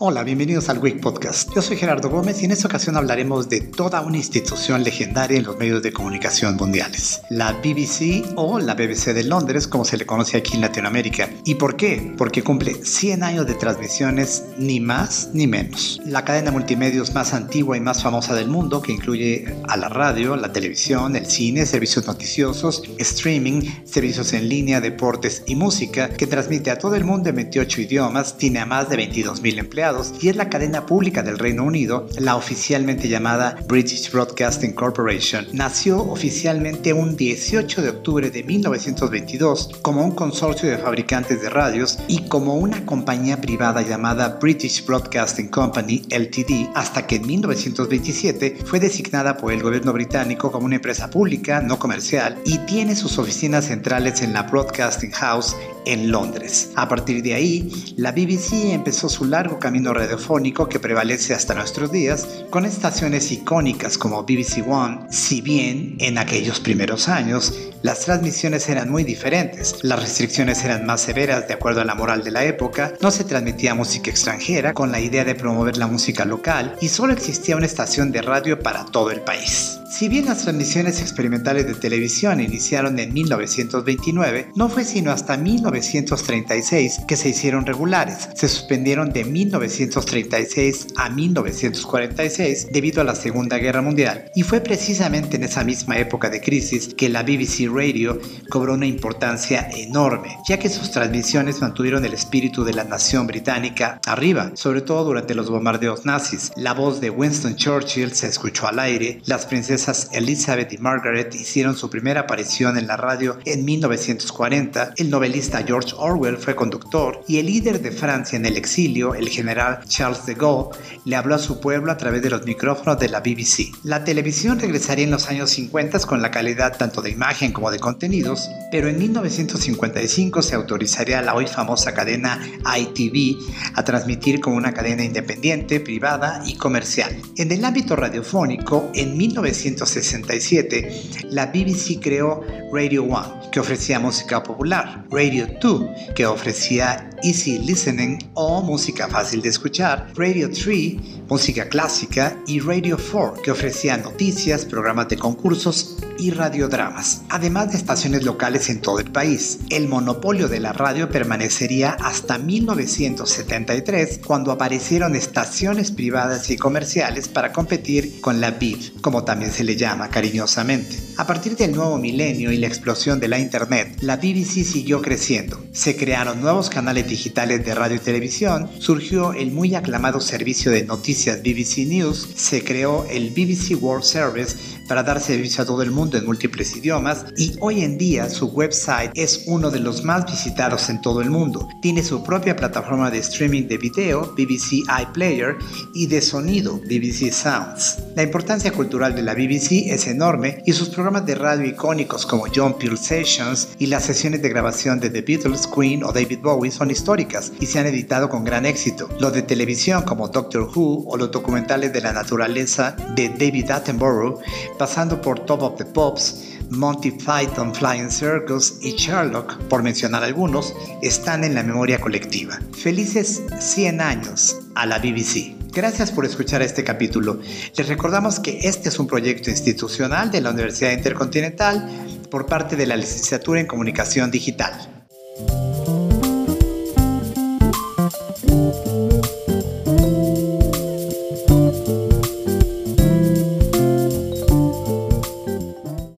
Hola, bienvenidos al Week Podcast. Yo soy Gerardo Gómez y en esta ocasión hablaremos de toda una institución legendaria en los medios de comunicación mundiales, la BBC o la BBC de Londres, como se le conoce aquí en Latinoamérica. ¿Y por qué? Porque cumple 100 años de transmisiones, ni más ni menos. La cadena multimedios más antigua y más famosa del mundo, que incluye a la radio, la televisión, el cine, servicios noticiosos, streaming, servicios en línea, deportes y música, que transmite a todo el mundo en 28 idiomas, tiene a más de 22.000 empleados y es la cadena pública del Reino Unido, la oficialmente llamada British Broadcasting Corporation. Nació oficialmente un 18 de octubre de 1922 como un consorcio de fabricantes de radios y como una compañía privada llamada British Broadcasting Company Ltd hasta que en 1927 fue designada por el gobierno británico como una empresa pública no comercial y tiene sus oficinas centrales en la Broadcasting House en Londres. A partir de ahí, la BBC empezó su largo camino radiofónico que prevalece hasta nuestros días, con estaciones icónicas como BBC One, si bien en aquellos primeros años las transmisiones eran muy diferentes, las restricciones eran más severas de acuerdo a la moral de la época, no se transmitía música extranjera con la idea de promover la música local y solo existía una estación de radio para todo el país. Si bien las transmisiones experimentales de televisión iniciaron en 1929, no fue sino hasta 1936 que se hicieron regulares. Se suspendieron de 1936 a 1946 debido a la Segunda Guerra Mundial y fue precisamente en esa misma época de crisis que la BBC Radio cobró una importancia enorme, ya que sus transmisiones mantuvieron el espíritu de la nación británica arriba, sobre todo durante los bombardeos nazis. La voz de Winston Churchill se escuchó al aire, las princesas Elizabeth y Margaret hicieron su primera aparición en la radio en 1940, el novelista George Orwell fue conductor y el líder de Francia en el exilio, el general Charles de Gaulle, le habló a su pueblo a través de los micrófonos de la BBC. La televisión regresaría en los años 50 con la calidad tanto de imagen como de contenidos, pero en 1955 se autorizaría la hoy famosa cadena ITV a transmitir como una cadena independiente, privada y comercial. En el ámbito radiofónico, en 1967, la BBC creó Radio One, que ofrecía música popular, Radio 2, que ofrecía easy listening o música fácil de escuchar, Radio 3, música clásica y Radio 4, que ofrecía noticias, programas de concursos y radiodramas, además de estaciones locales en todo el país. El monopolio de la radio permanecería hasta 1973, cuando aparecieron estaciones privadas y comerciales para competir con la BIV, como también se le llama cariñosamente. A partir del nuevo milenio y la explosión de la Internet, la BBC siguió creciendo. Se crearon nuevos canales digitales de radio y televisión, surgió el muy aclamado servicio de noticias BBC News, se creó el BBC World Service para dar servicio a todo el mundo en múltiples idiomas y hoy en día su website es uno de los más visitados en todo el mundo. Tiene su propia plataforma de streaming de video, BBC iPlayer, y de sonido, BBC Sounds. La importancia cultural de la BBC es enorme y sus programas de radio icónicos como John Peel Sessions y las sesiones de grabación de The Beatles, Queen o David Bowie son históricas y se han editado con gran éxito. Los de televisión como Doctor Who o los documentales de la naturaleza de David Attenborough pasando por Top of the Pops, Monty Python Flying Circus y Sherlock, por mencionar algunos, están en la memoria colectiva. Felices 100 años a la BBC. Gracias por escuchar este capítulo. Les recordamos que este es un proyecto institucional de la Universidad Intercontinental por parte de la Licenciatura en Comunicación Digital.